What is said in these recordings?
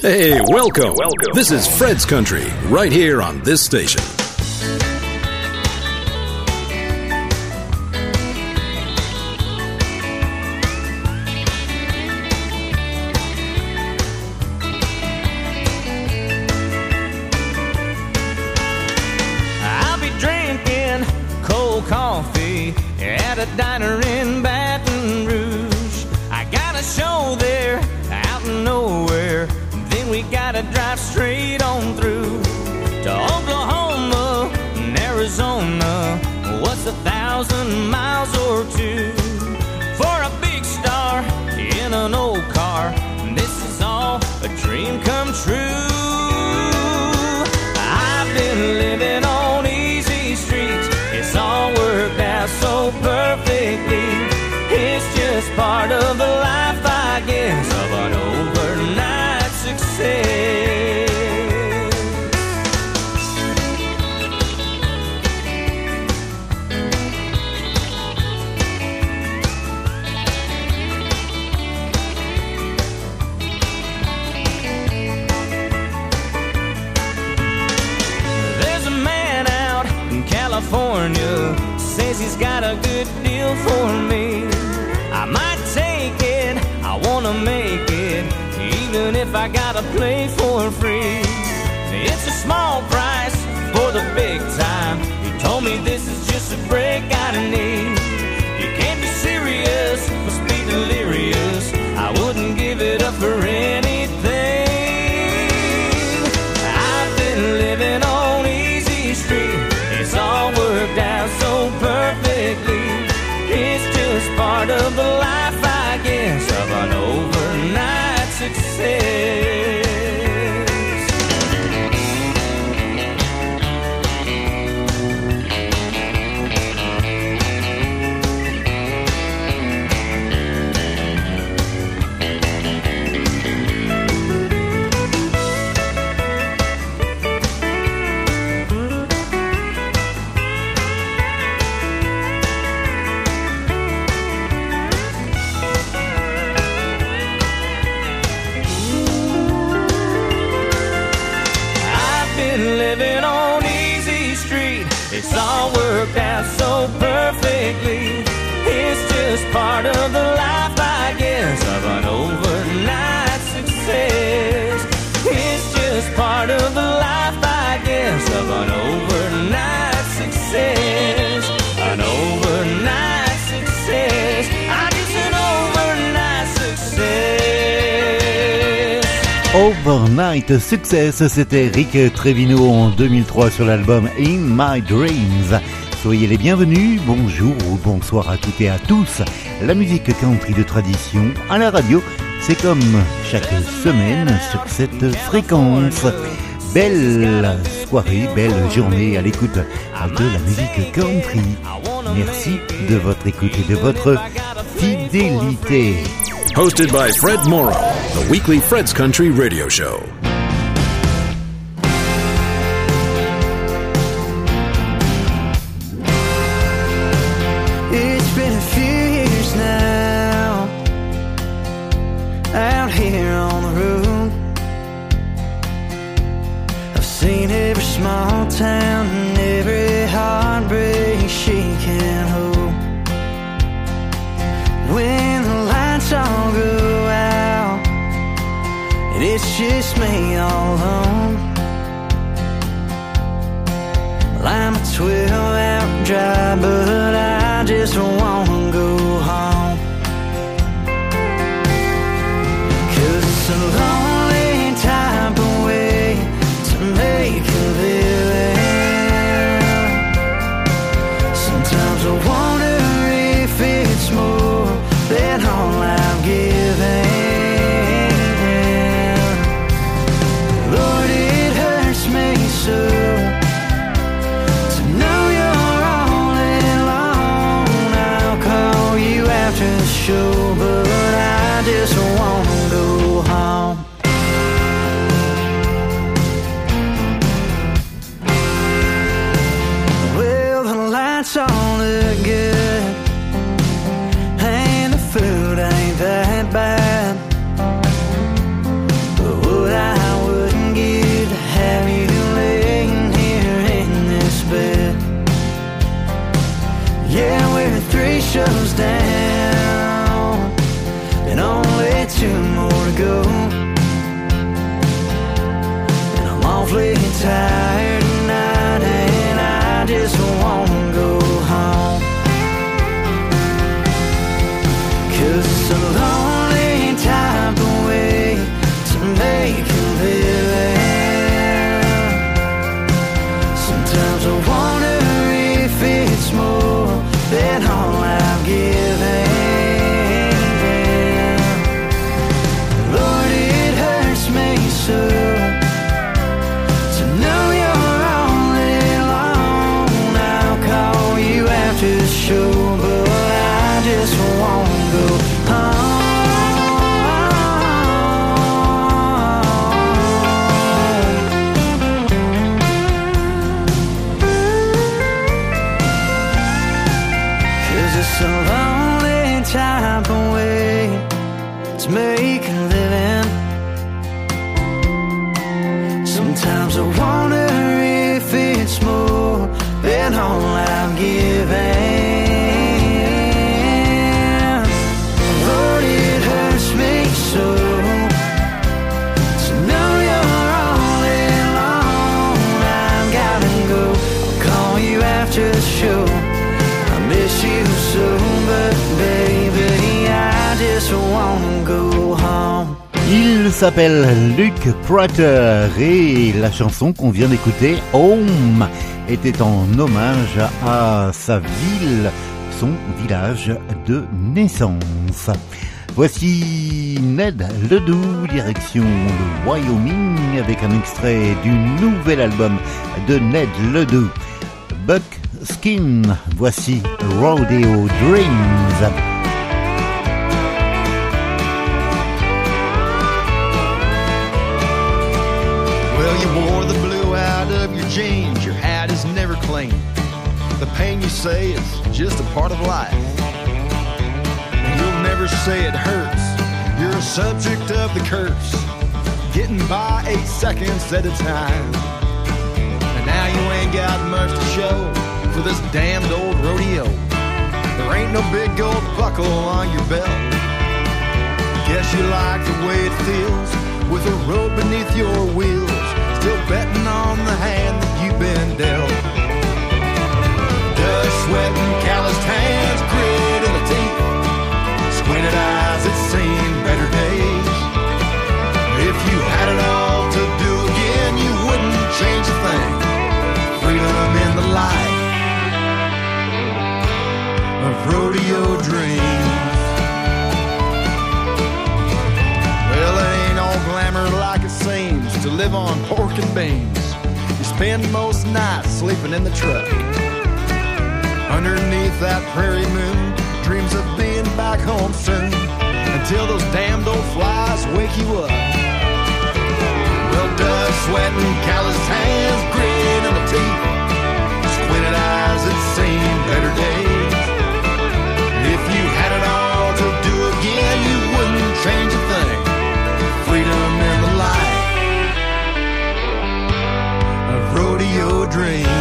Hey, welcome. Welcome. This is Fred's Country, right here on this station. this is Overnight Success, c'était Rick Trevino en 2003 sur l'album In My Dreams. Soyez les bienvenus, bonjour ou bonsoir à toutes et à tous. La musique country de tradition à la radio, c'est comme chaque semaine sur cette fréquence. Belle soirée, belle journée à l'écoute de la musique country. Merci de votre écoute et de votre fidélité. Hosted by Fred Morrow, the weekly Fred's Country radio show. S'appelle Luke Prater et la chanson qu'on vient d'écouter, Home, était en hommage à sa ville, son village de naissance. Voici Ned Ledoux, direction le Wyoming, avec un extrait du nouvel album de Ned Ledoux, Buck Skin. Voici Rodeo Dreams. You wore the blue out of your jeans. Your hat is never clean. The pain you say is just a part of life. You'll never say it hurts. You're a subject of the curse. Getting by eight seconds at a time. And now you ain't got much to show for this damned old rodeo. There ain't no big gold buckle on your belt. Guess you like the way it feels with a road beneath your wheels. Still betting on the hand that you've been dealt. Dust, sweat, and calloused hands, grit in the teeth. Squinted eyes that seen better days. If you had it all to do again, you wouldn't change a thing. Freedom in the light of rodeo dreams. Live on pork and beans. You spend most nights sleeping in the truck. Underneath that prairie moon, dreams of being back home soon. Until those damned old flies wake you up. Well, dust, sweat, and calloused hands, grit in the teeth. Squinted eyes that seen better days. If you had it all to do again, you wouldn't change a rodeo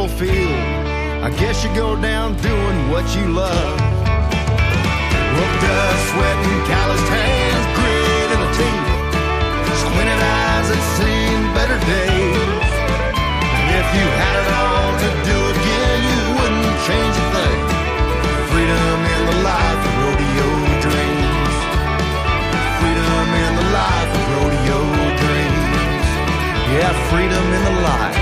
battlefield, I guess you go down doing what you love. Well, dust, sweat, and calloused hands, grit in the teeth, squinted eyes that seen better days. And if you had it all to do again, you wouldn't change a thing. Freedom in the life of rodeo dreams. Freedom in the life of rodeo dreams. Yeah, freedom in the life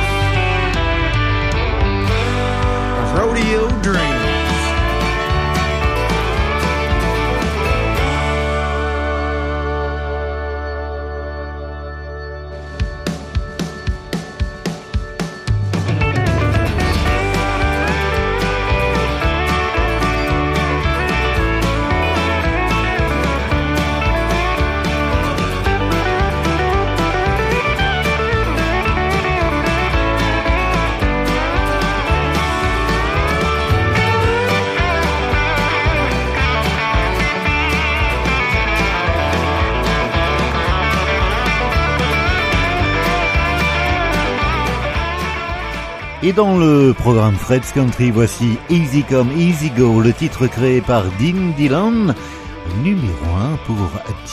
rodeo dreams. Et dans le programme Fred's Country, voici Easy Come, Easy Go, le titre créé par Dean Dillon, numéro 1 pour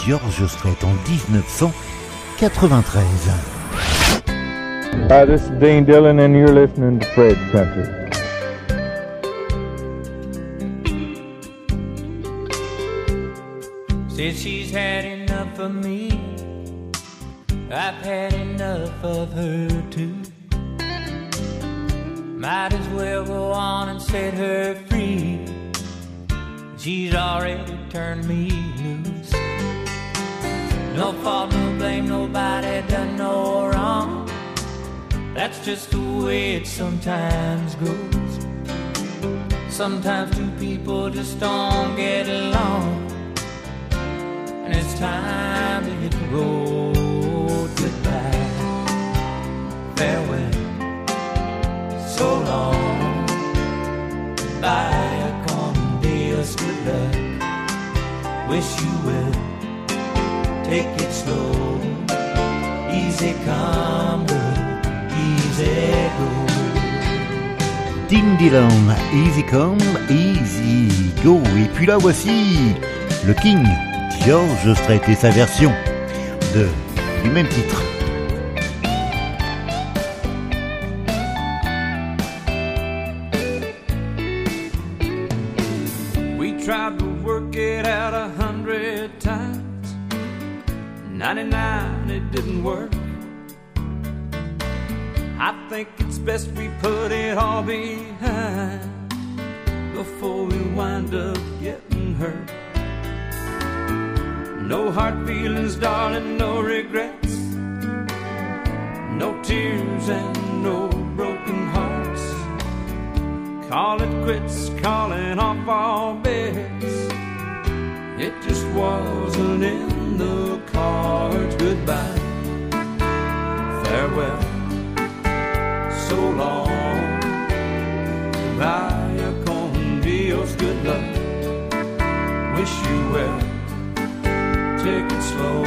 George Strait en 1993. Hi, this is Dean Dillon and you're listening to Fred's Country. Said she's had enough of me. I've had enough of her too. Might as well go on and set her free. She's already turned me loose. No fault, no blame, nobody done no wrong. That's just the way it sometimes goes. Sometimes two people just don't get along. And it's time to hit the road. Goodbye. Farewell so long. Bye, con Dios, good luck. Wish you well. Take it slow. Easy come. Easy go. Dean Dillon, Easy Come, Easy Go. Et puis là voici le King, George Strait et sa version de, du même titre. Best we put it all behind before we wind up getting hurt. No hard feelings, darling, no regrets. No tears and no broken hearts. Call it quits, calling off all bets. It just wasn't in the cards. Goodbye, farewell, so long. Vaya con Dios, good luck. Wish you well. Take it slow,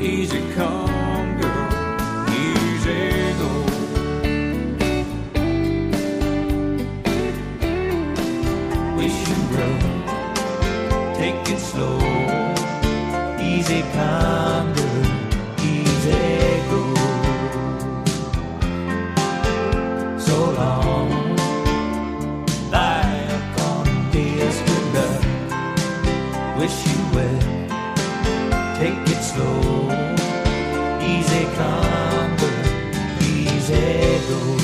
easy come, girl, easy go. wish you well. Take it slow, easy come, easy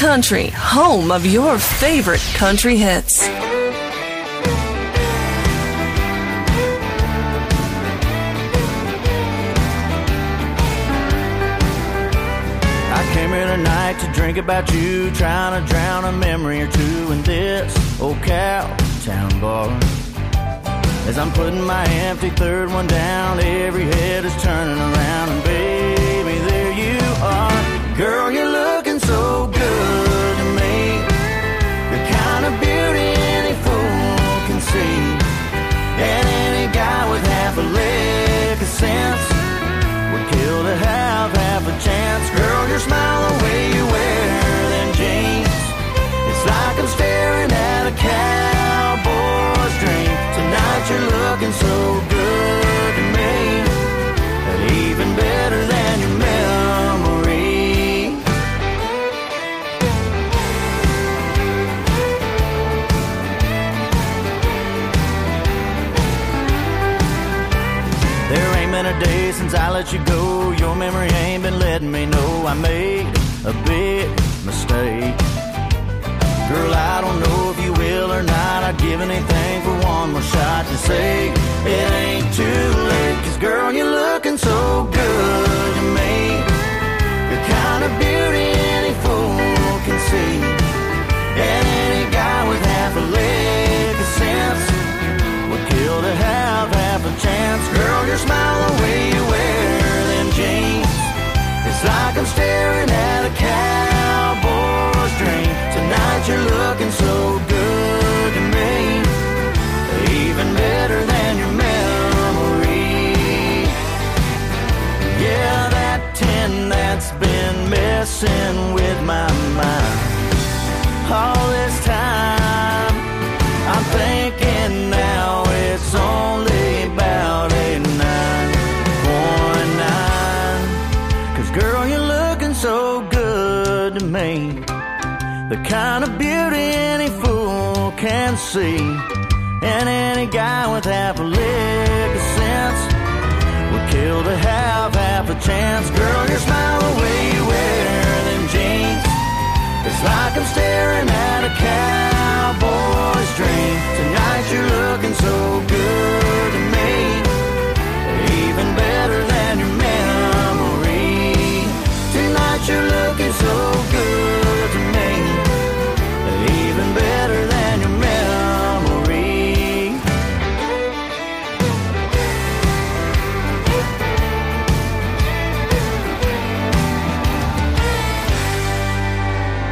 Country, home of your favorite country hits. I came here tonight to drink about you, trying to drown a memory or two in this old cow town bar. As I'm putting my empty third one down, every head is turning around, and baby, there you are. Girl, you're looking so good to me. The kind of beauty any fool can see. And any guy with half a lick of sense would kill to have half a chance. Girl, your smile, the way you wear them jeans. It's like I'm staring at a cowboy's dream. Tonight you're looking so good to me. But even better than since I let you go. Your memory ain't been letting me know I made a big mistake. Girl, I don't know if you will or not. I'd give anything for one more shot to say it ain't too late. Cause girl, you're looking so good to me. You're kind of beauty any fool can see. And any guy with half a leg of sense would kill to have half a chance. Girl, your smile away. Like I'm staring at Kind of beauty any fool can see. And any guy with half a lick of sense would kill to have half a chance. Girl, your smile, the way you wear them jeans. It's like I'm staring at a cowboy's dream. Tonight you're looking so good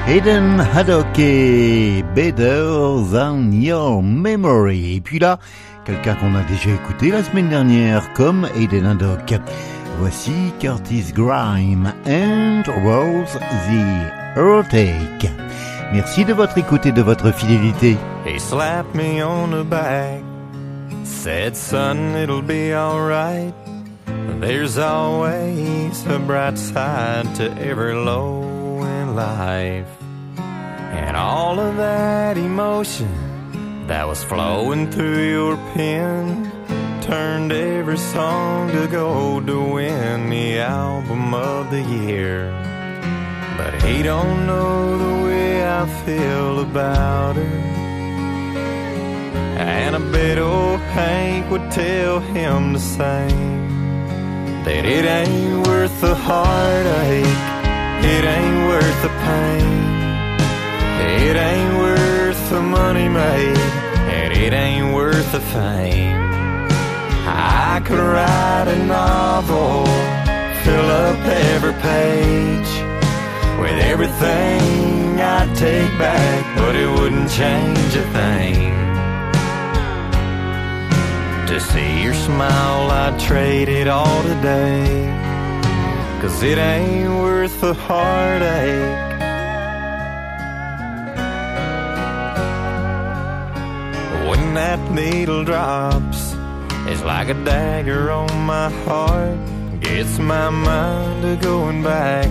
Hayden Haddock et Better Than Your Memory. Et puis là, quelqu'un qu'on a déjà écouté la semaine dernière, comme Hayden Haddock. Voici Curtis Grime and Rose the Earthquake. Merci de votre écoute et de votre fidélité. Me on the back, said, Son, it'll be alright. There's always a bright side to every low in life. All of that emotion that was flowing through your pen turned every song to gold to win the album of the year. But he don't know the way I feel about her. And I bet old Hank would tell him the same. That it ain't worth the heartache, it ain't worth the pain. It ain't worth the money made, and it ain't worth the fame. I could write a novel, fill up every page with everything I'd take back, but it wouldn't change a thing. To see your smile, I'd trade it all today. Cause it ain't worth the heartache. That needle drops, it's like a dagger on my heart. Gets my mind to going back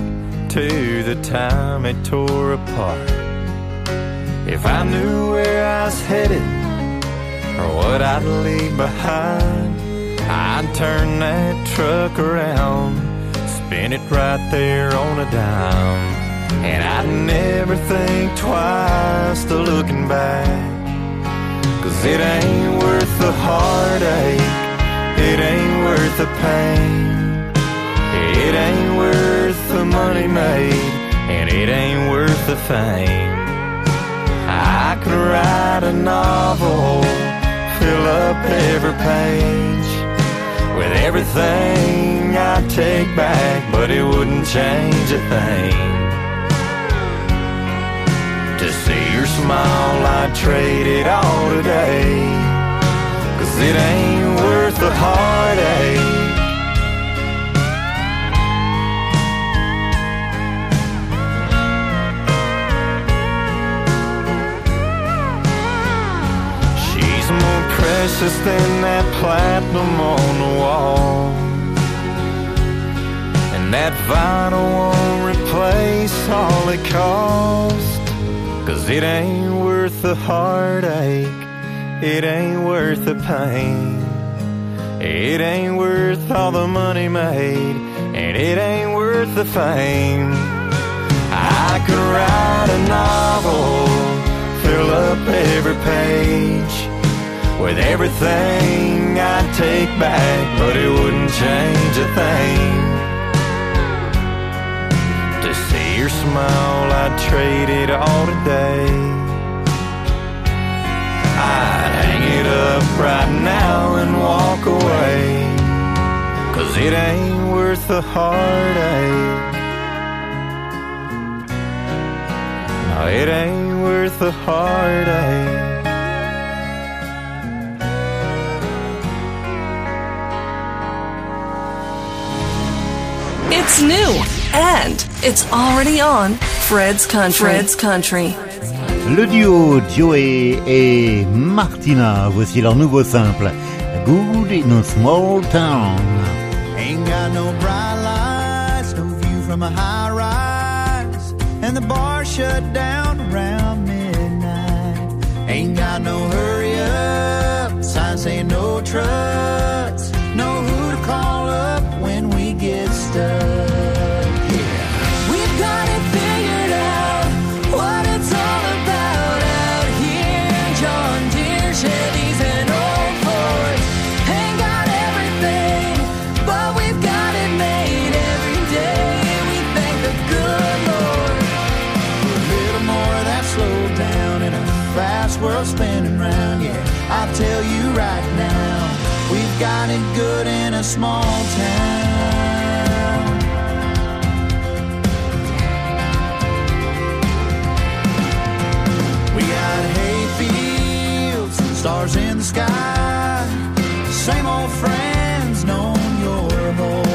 to the time it tore apart. If I knew where I was headed or what I'd leave behind, I'd turn that truck around, spin it right there on a dime. And I'd never think twice to looking back. Cause it ain't worth the heartache, it ain't worth the pain. It ain't worth the money made, and it ain't worth the fame. I could write a novel, fill up every page with everything I'd take back, but it wouldn't change a thing. Smile, I'd trade it all today. Cause it ain't worth the heartache. She's more precious than that platinum on the wall. And that vinyl won't replace all it cost. Cause it ain't worth the heartache, it ain't worth the pain. It ain't worth all the money made, and it ain't worth the fame. I could write a novel, fill up every page with everything I'd take back, but it wouldn't change a thing. Your smile, I'd trade it all today. I'd hang it up right now and walk away. Cause it ain't worth the heartache. No, it ain't worth the heartache. It's new and it's already on Fred's Country. Fred's Country. Le duo Joey et Martina, voici leur nouveau simple, Good in a Small Town. Ain't got no bright lights, no view from a high rise, and the bar shut down around midnight. Ain't got no hurry up, sign saying no trucks, know who to call up when we get stuck. A small town. We got hay fields, stars in the sky, same old friends known your whole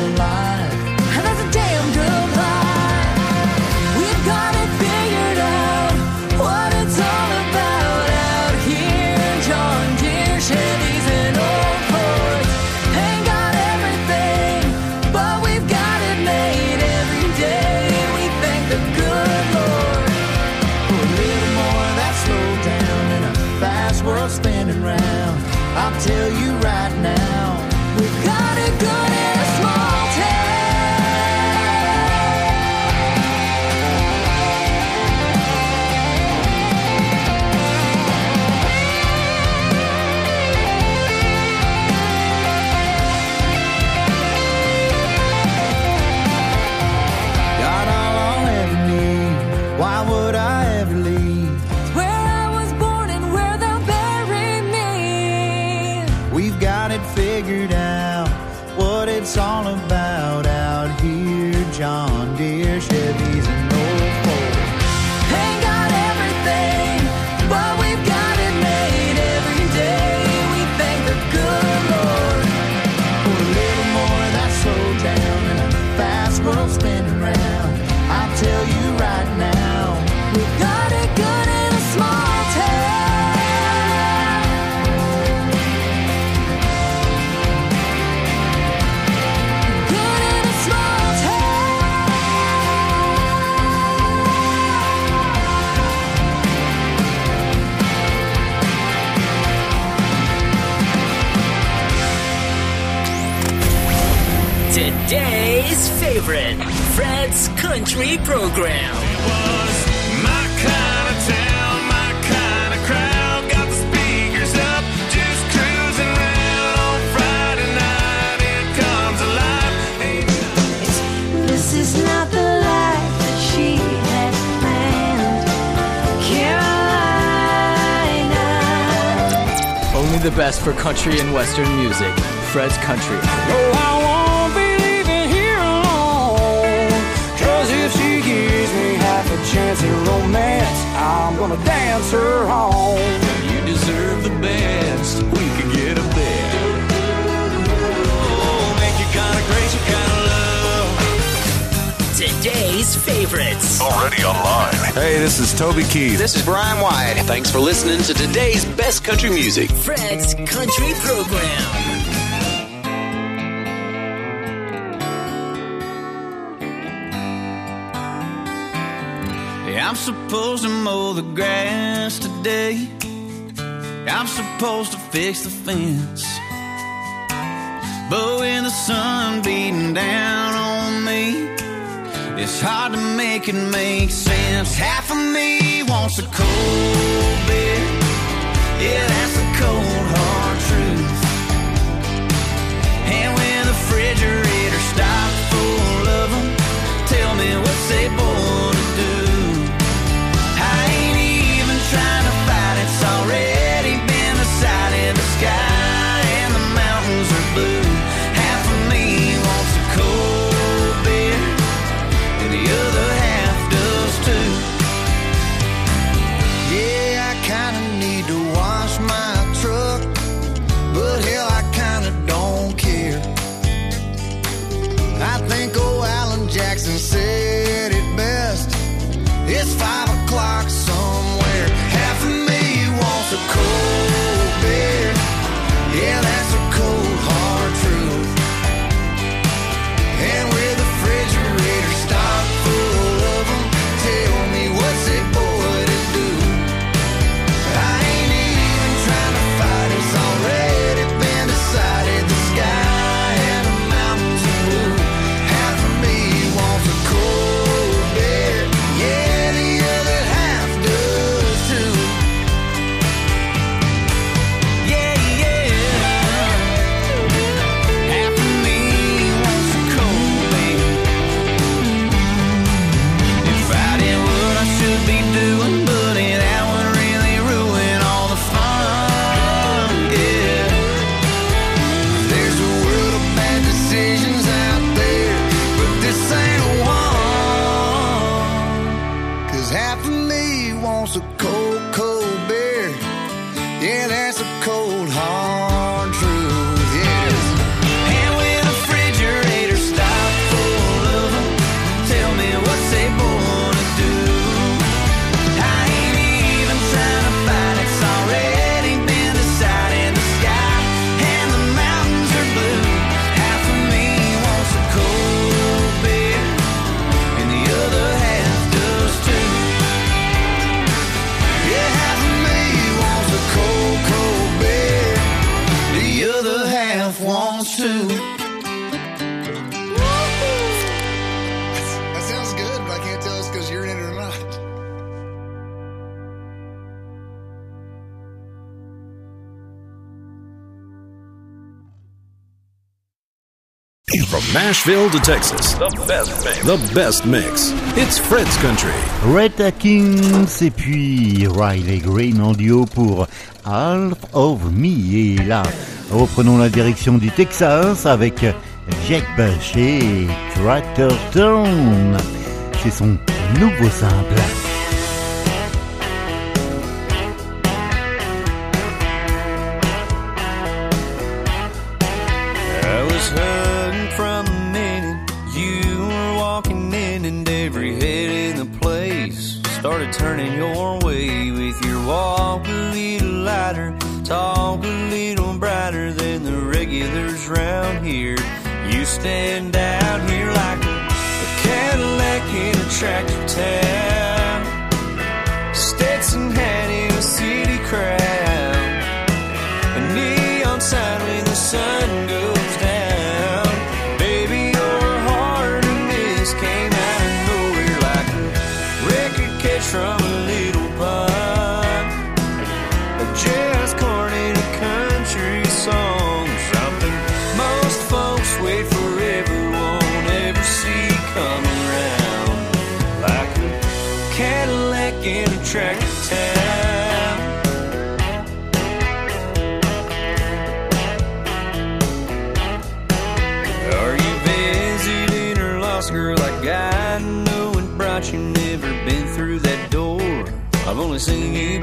for country and western music. Fred's Country. Oh, I won't be leaving here alone. Cause if she gives me half a chance at romance, I'm gonna dance her home. You deserve the best. We could Today's favorites. Already online. Hey, this is Toby Keith. This is Brian White. Thanks for listening to today's best country music. Fred's Country Program. Yeah, I'm supposed to mow the grass today. I'm supposed to fix the fence. But when the sun beating down on me, it's hard to make it make sense. Half of me wants a cold beer. Yeah, that's the cold hard truth. And when the refrigerator stopped full of them, tell me what's they born Nashville to Texas. The best mix. The best mix. It's Fred's Country. Red Atkins et puis Riley Green en duo pour Half of Me. Et là, reprenons la direction du Texas avec Jack Bush et Tractor Town. C'est son nouveau simple. sun. Sing. you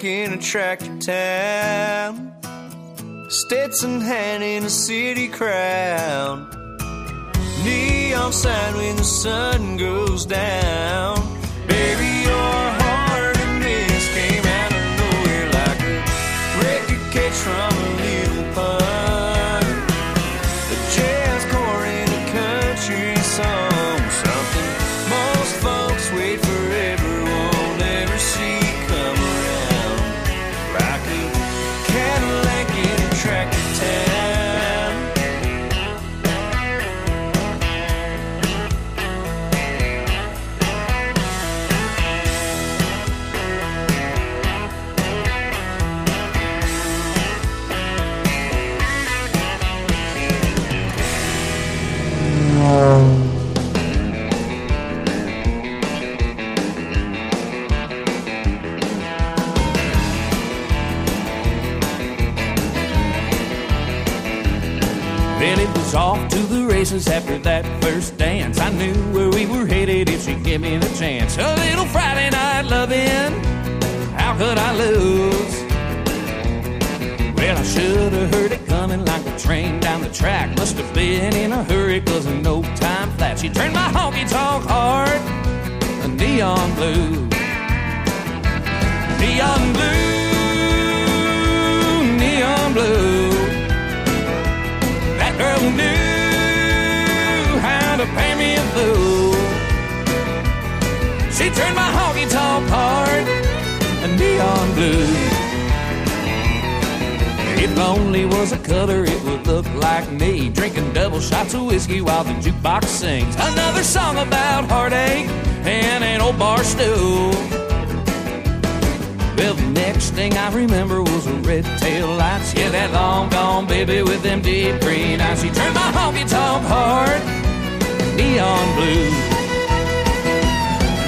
back in a tractor town. Stetson hand in a city crown. Neon sign when the sun goes down. Baby, you're was off to the races after that first dance. I knew where we were headed if she gave me the chance. A little Friday night loving, how could I lose? Well, I should have heard it coming like a train down the track. Must have been in a hurry, cause in no time flat. She turned my honky tonk hard, a neon blue. Neon blue, neon blue. Knew how to pay me a fool. She turned my honky tonk heart a neon blue. If lonely was a color, it would look like me drinking double shots of whiskey while the jukebox sings another song about heartache and an old bar stool. Well, the next thing I remember was a red tail lights. Yeah, that long gone baby with them deep green eyes. She turned my honky tonk heart neon blue.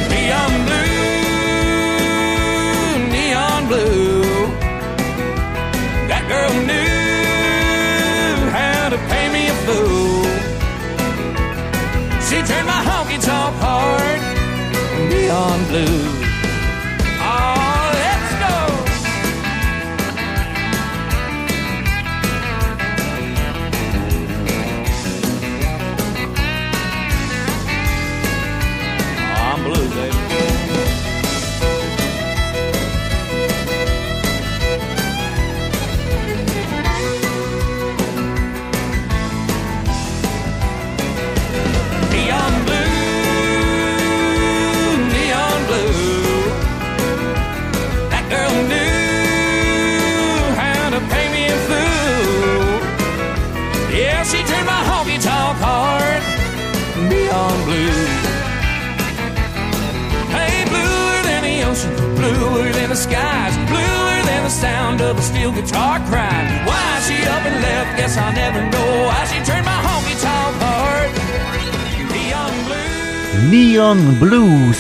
Neon blue, neon blue. That girl knew how to pay me a fool. She turned my honky tonk heart neon blue.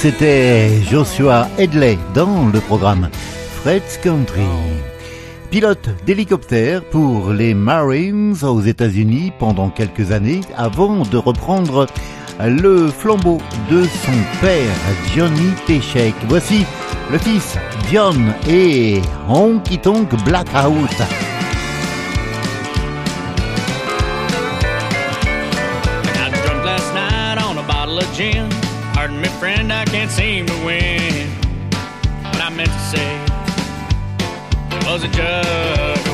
C'était Joshua Hedley dans le programme Fred's Country. Pilote d'hélicoptère pour les Marines aux États-Unis pendant quelques années avant de reprendre le flambeau de son père Johnny Techek. Voici le fils John et Honky Tonk Blackout. Can't seem to win. What I meant to say was a jug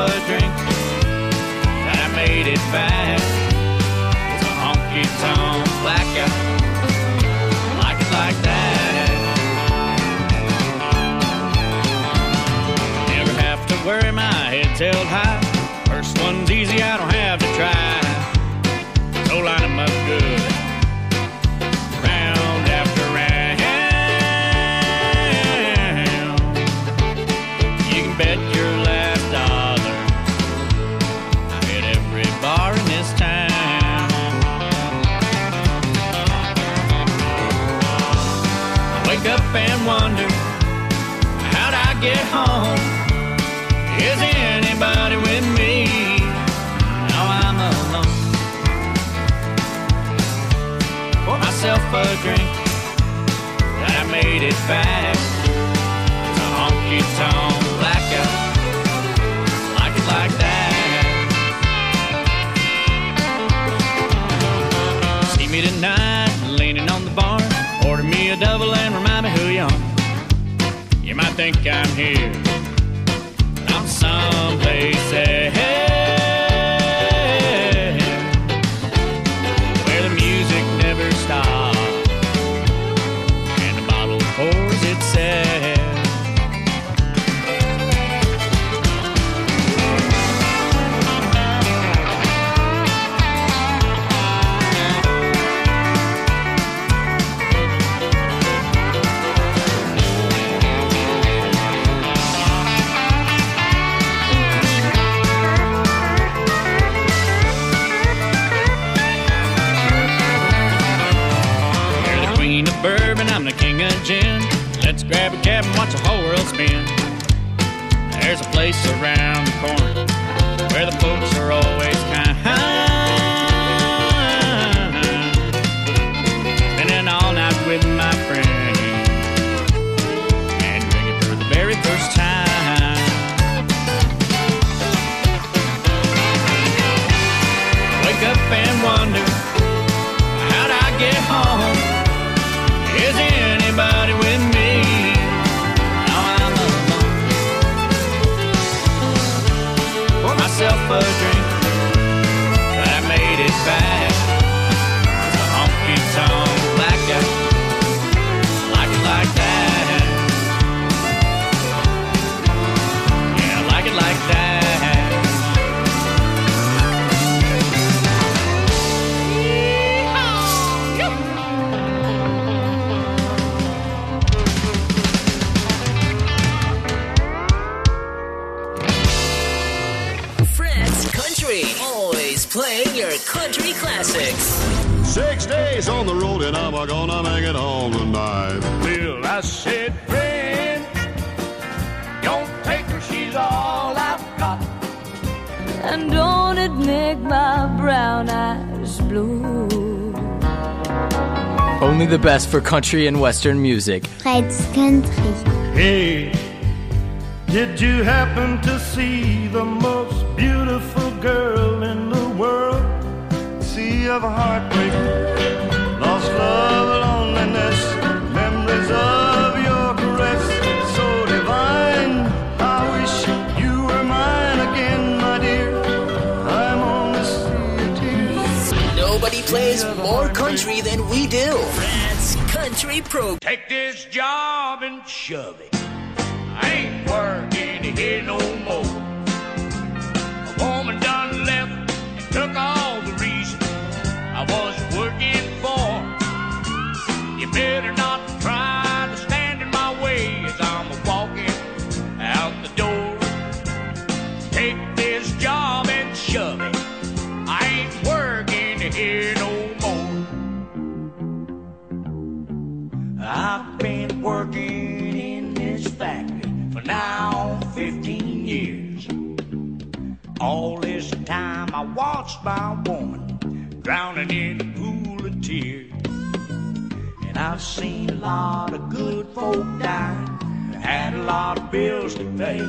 a drink, and I made it back. It's a honky tonk blackout. Like it like that. Never have to worry, my head's held high. A drink, and I made it back. A honky tonk blackout, like it like that. See me tonight, leaning on the bar. Order me a double and remind me who you are. You might think I'm here, I'm someplace else. And watch the whole world spin. There's a place around the corner classics. Six days on the road and I'm gonna make it home tonight. Bill, I said, friend, don't take her, she's all I've got. And don't it make my brown eyes blue? Only the best for country and western music. Fred's Country. Hey, did you happen to of heartbreak, lost love, loneliness, memories of your caress, so divine. I wish you were mine again, my dear. I'm on the sea of tears. Nobody plays more country than we do. That's Country Program. Take this job and shove it. I ain't working here no more. A woman done left and took all the reason I was working for. You better not try to stand in my way as I'm walking out the door. Take this job and shove it. I ain't working here no more. I've been working in this factory for now 15 years. All this time I watched my woman drowning in a pool of tears. And I've seen a lot of good folk die, had a lot of bills to pay.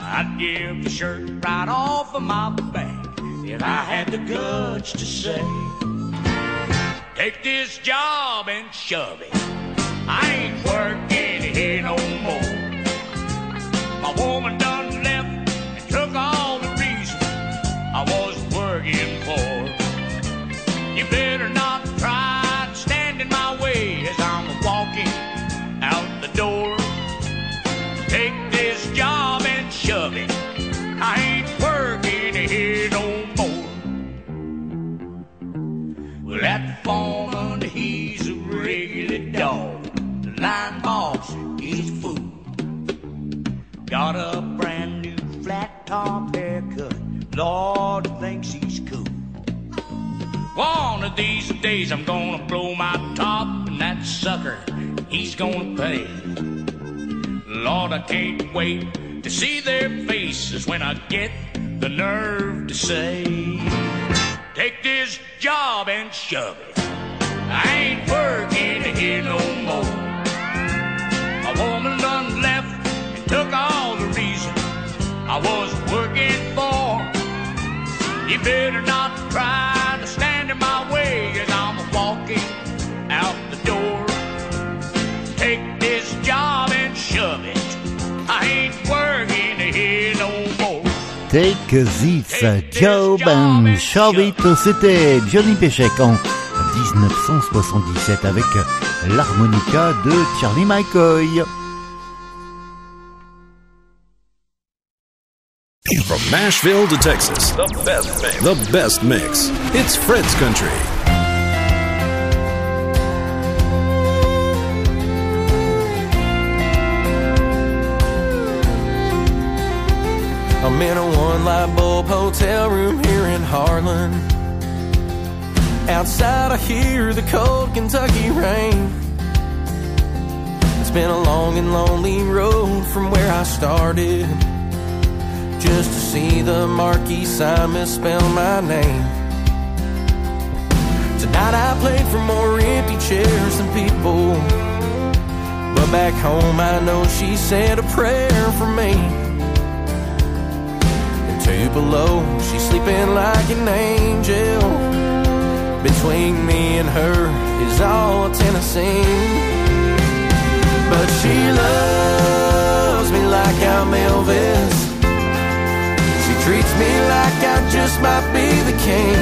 I'd give the shirt right off of my back if I had the guts to say. Take this job and shove it. I ain't working here no more. My woman days I'm gonna blow my top, and that sucker, he's gonna pay. Lord, I can't wait to see their faces when I get the nerve to say, Take this job and shove it. I ain't working here no more. A woman done left and took all the reason I was working for. You better not try Take this job and it. C'était Johnny Pechek en 1977 avec l'harmonica de Charlie McCoy. From Nashville to Texas, the best mix. The best mix. It's Fred's Country. I'm in a one light bulb hotel room here in Harlan. Outside, I hear the cold Kentucky rain. It's been a long and lonely road from where I started. Just to see the marquee sign misspell my name. Tonight I played for more empty chairs than people. But back home I know she said a prayer for me. Two below, she's sleeping like an angel. Between me and her is all Tennessee. But she loves me like I'm Elvis. She treats me like I just might be the king.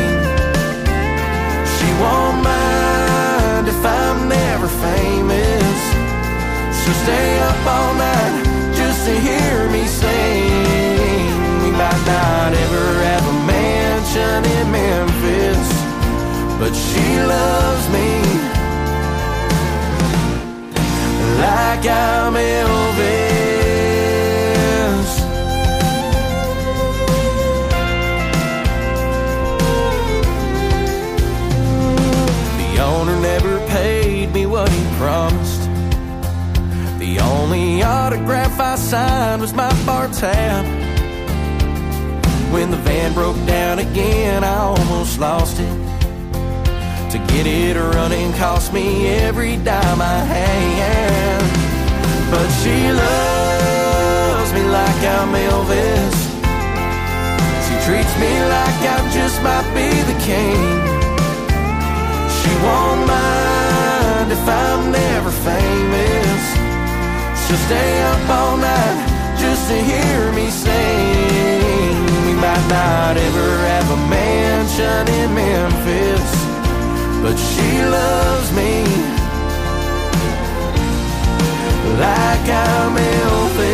She won't mind if I'm never famous. She'll stay up all night just to hear me sing. Might not ever have a mansion in Memphis, but she loves me like I'm Elvis. The owner never paid me what he promised. The only autograph I signed was my bar tab. When the van broke down again, I almost lost it. To get it running cost me every dime I had. But she loves me like I'm Elvis. She treats me like I just might be the king. She won't mind if I'm never famous. She'll stay up all night just to hear me sing. Might not ever have a mansion in Memphis, but she loves me like I'm Elvis.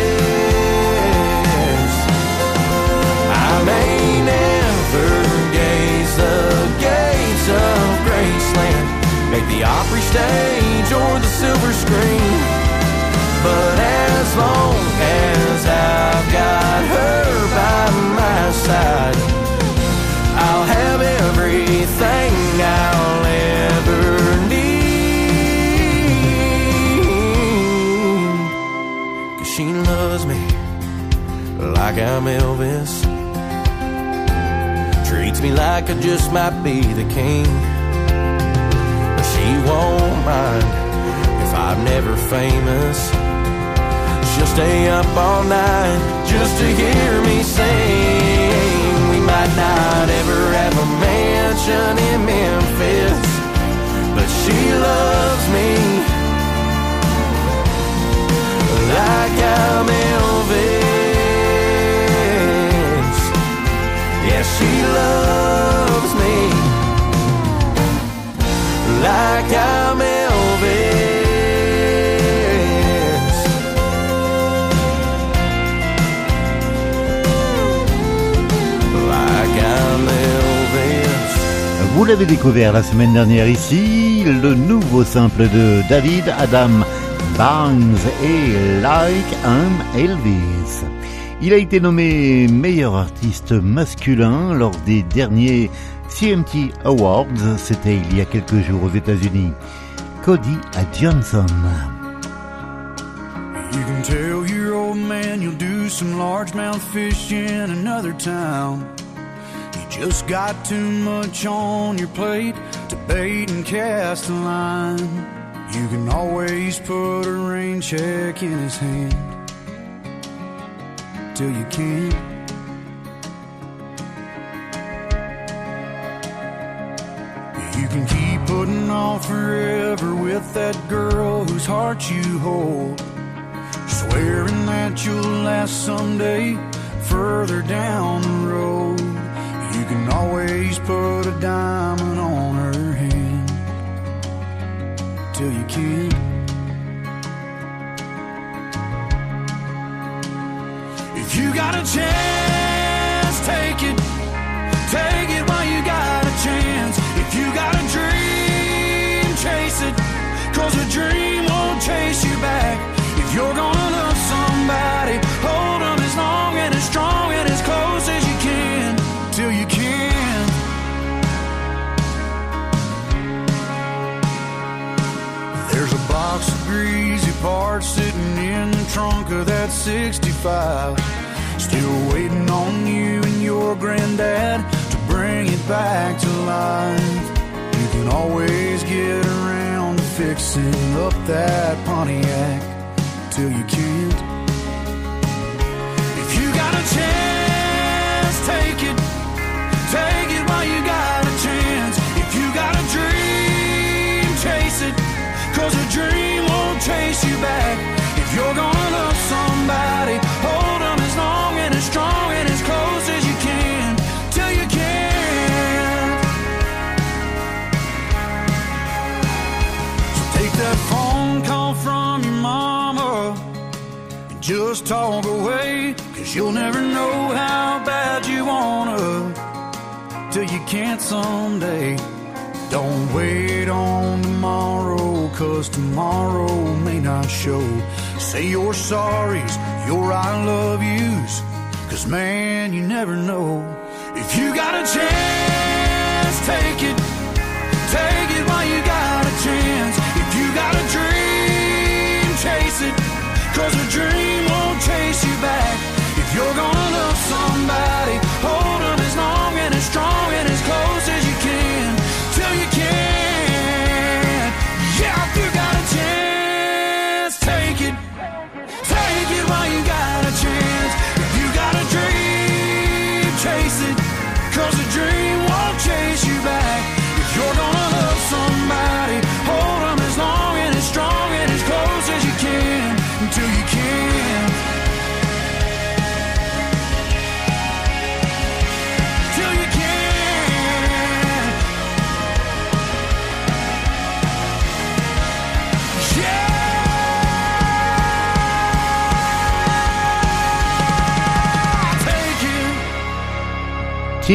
I may never gaze the gates of Graceland, make the Opry stage or the silver screen. But as long as I've got her by side, I'll have everything I'll ever need. Cause she loves me like I'm Elvis. Treats me like I just might be the king. She won't mind if I'm never famous. She'll stay up all night just to hear me sing. Might not ever have a mansion in Memphis, but she loves me like I'm Elvis. Yeah, she loves me like I'm Elvis. Vous l'avez découvert la semaine dernière ici, le nouveau simple de David Adam Barnes et Like I'm Elvis. Il a été nommé meilleur artiste masculin lors des derniers CMT Awards, c'était il y a quelques jours aux États-Unis. Cody Johnson. You can tell your old man you'll do some another town. Just got too much on your plate to bait and cast a line. You can always put a rain check in his hand till you can't. You can keep putting off forever with that girl whose heart you hold. Swearing that you'll last someday further down the road. Can always put a diamond on her hand till you can't. If you got a chance, take it. Take it while you got a chance. If you got a dream, chase it. Cause a dream won't chase you back. If you're gonna love somebody, Sitting in the trunk of that 65. Still waiting on you and your granddad to bring it back to life. You can always get around to fixing up that Pontiac till you can't. If you got a chance, just talk away. Cause you'll never know how bad you wanna till you can't someday. Don't wait on tomorrow, cause tomorrow may not show. Say your sorries, your I love yous, cause man, you never know. If you got a chance, take it. Take it while you got a chance. If you got a dream, chase it. Cause a dream won't chase you back. If you're gonna love somebody, hold them as long and as strong and as close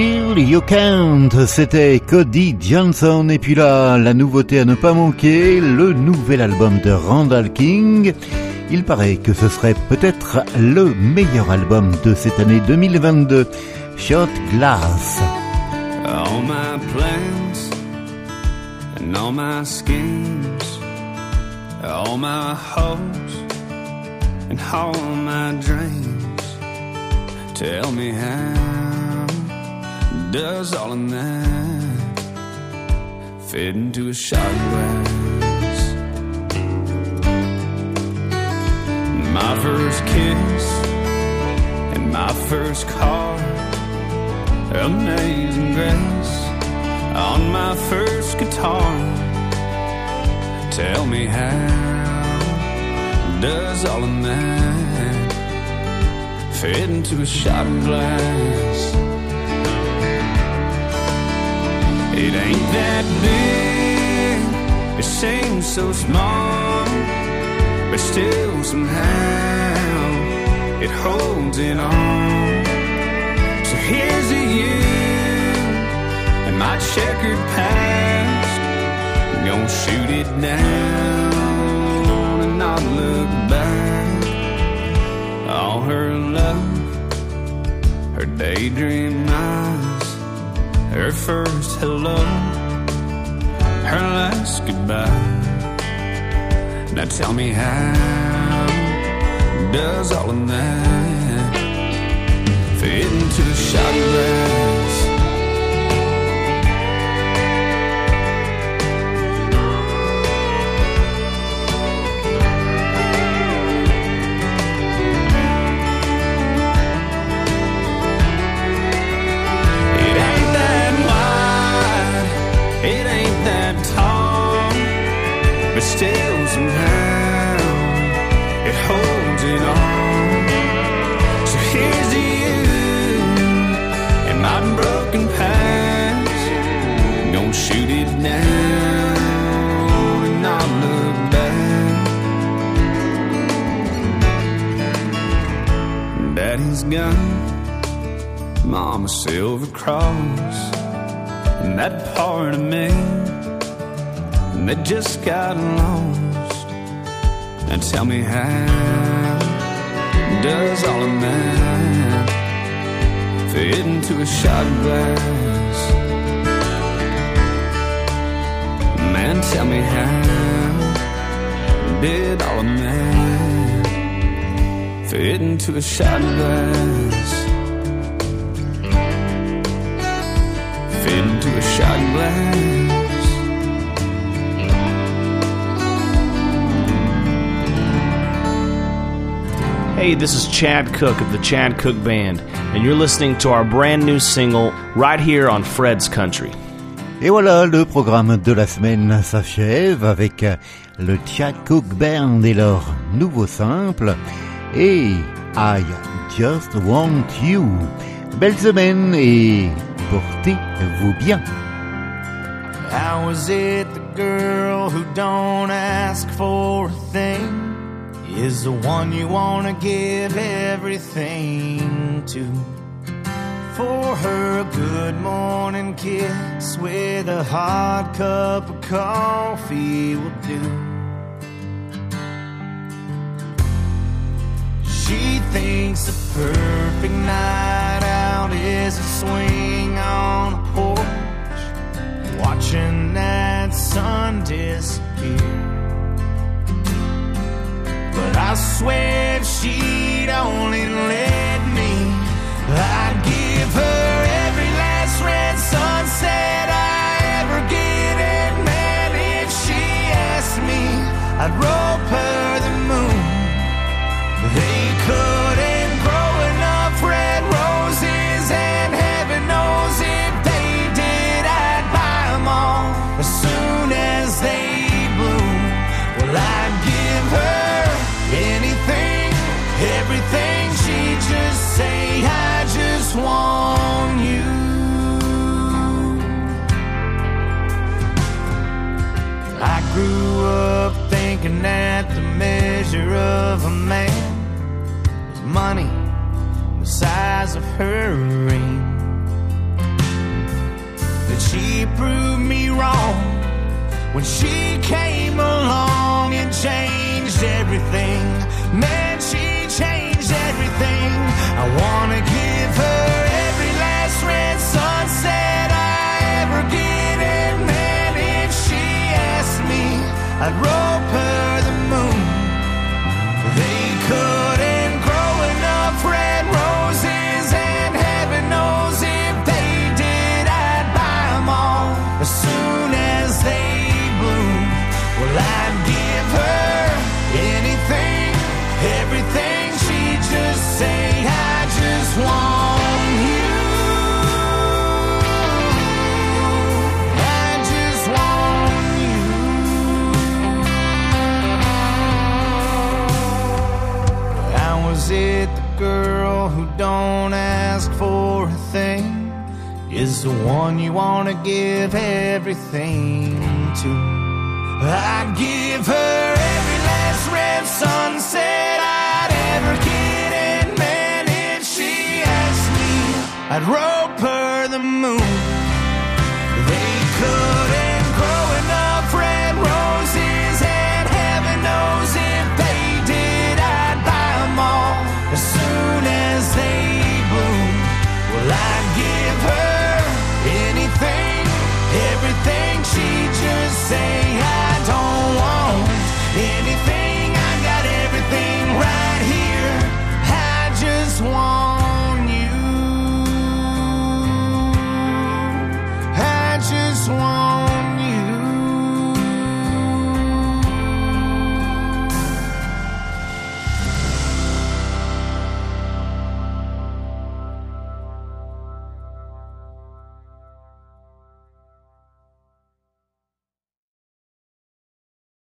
You Can't, c'était Cody Johnson. Et puis là, la nouveauté à ne pas manquer, le nouvel album de Randall King. Il paraît que ce serait peut-être le meilleur album de cette année 2022. Shot Glass. All my plans and all my schemes, all my hopes and all my dreams. Tell me how does all of that er fit into a shot glass? My first kiss and my first car Amazing grace on my first guitar. Tell me how does all of that er fit into a shot glass? It ain't that big, it seems so small, but still somehow it holds it all. So here's to you and my checkered past. Gonna shoot it down and not look back. All her love, her daydream eyes, first hello, her last goodbye. Now tell me how does all of that fit into the shot glass? That just got lost. And tell me how does all of that fit into a shot glass? Man, tell me how did all of that fit into a shot glass. Fade into a shot glass. Hey, this is Chad Cook of the Chad Cook Band, and you're listening to our brand new single right here on Fred's Country. Et voilà, le programme de la semaine s'achève avec le Chad Cook Band et leur nouveau simple et I Just Want You. Belle semaine et portez-vous bien. How is it the girl who don't ask for a thing is the one you want to give everything to? For her, a good morning kiss with a hot cup of coffee will do. She thinks the perfect night out is a swing on a porch, watching that sun disappear. But I swear if she'd only let me, I'd give her every last red sunset I ever get. And man, if she asked me, I'd rope thinking that the measure of a man was money the size of her ring. But she proved me wrong when she came along and changed everything. Man, she changed everything. I wanna give her every last red sunset I ever get. And man, if she asked me, I'd rope the one you want to give everything to? I'd give her every last red sunset I'd ever get, and man, if she asked me, I'd rope her the moon. Say.